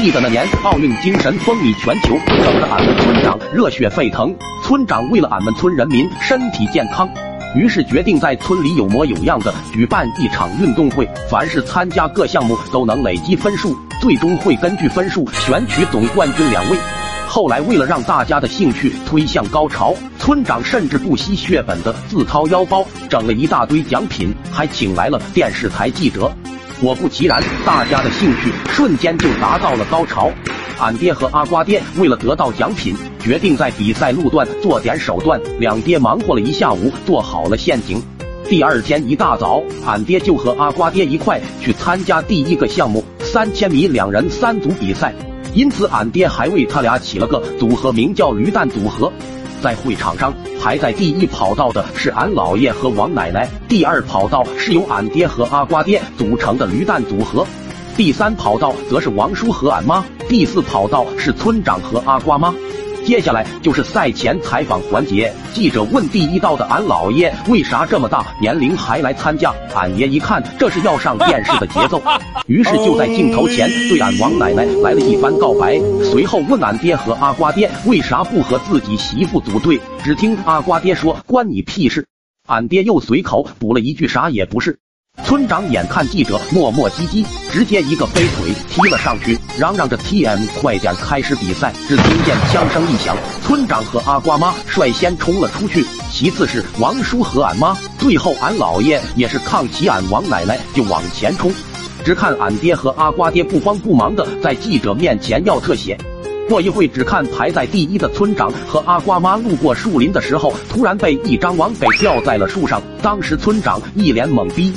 记得那年奥运精神风靡全球，整得俺们村长热血沸腾。村长为了俺们村人民身体健康，于是决定在村里有模有样的举办一场运动会，凡是参加各项目都能累积分数，最终会根据分数选取总冠军两位。后来为了让大家的兴趣推向高潮，村长甚至不惜血本的自掏腰包整了一大堆奖品，还请来了电视台记者。果不其然，大家的兴趣瞬间就达到了高潮。俺爹和阿瓜爹为了得到奖品，决定在比赛路段做点手段。两爹忙活了一下午，做好了陷阱。第二天一大早，俺爹就和阿瓜爹一块去参加第一个项目——三千米两人三组比赛。因此，俺爹还为他俩起了个组合名叫“驴蛋组合”。在会场上，排在第一跑道的是俺姥爷和王奶奶，第二跑道是由俺爹和阿瓜爹组成的驴蛋组合，第三跑道则是王叔和俺妈，第四跑道是村长和阿瓜妈。接下来就是赛前采访环节，记者问第一道的俺姥爷为啥这么大年龄还来参加，俺爷一看这是要上电视的节奏，于是就在镜头前对俺王奶奶来了一番告白，随后问俺爹和阿瓜爹为啥不和自己媳妇组队，只听阿瓜爹说关你屁事，俺爹又随口补了一句啥也不是。村长眼看记者磨磨唧唧，直接一个飞腿踢了上去，嚷嚷着 “T.M. 快点开始比赛！”只听见枪声一响，村长和阿瓜妈率先冲了出去，其次是王叔和俺妈，最后俺姥爷也是抗起俺王奶奶就往前冲。只看俺爹和阿瓜爹不慌不忙的在记者面前要特写。过一会，只看排在第一的村长和阿瓜妈路过树林的时候，突然被一张网给吊在了树上，当时村长一脸懵逼。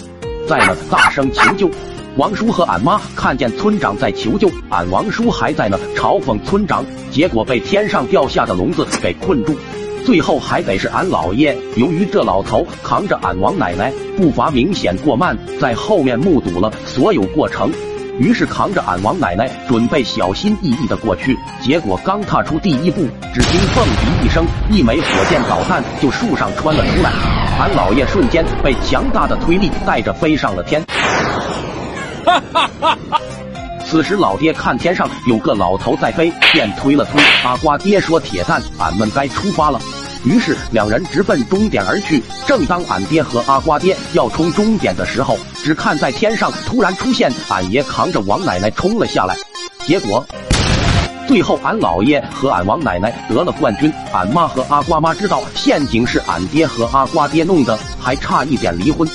在那大声求救，王叔和俺妈看见村长在求救，俺王叔还在那嘲讽村长，结果被天上掉下的笼子给困住，最后还得是俺姥爷。由于这老头扛着俺王奶奶，步伐明显过慢，在后面目睹了所有过程，于是扛着俺王奶奶准备小心翼翼的过去，结果刚踏出第一步，只听蹦迪一声，一枚火箭导弹就树上穿了出来。俺老爷瞬间被强大的推力带着飞上了天。哈哈哈此时老爹看天上有个老头在飞，便推了推阿瓜爹说：“铁蛋，俺们该出发了。”于是两人直奔终点而去。正当俺爹和阿瓜爹要冲终点的时候，只看在天上突然出现俺爷扛着王奶奶冲了下来，结果。最后，俺姥爷和俺王奶奶得了冠军。俺妈和阿瓜妈知道陷阱是俺爹和阿瓜爹弄的，还差一点离婚。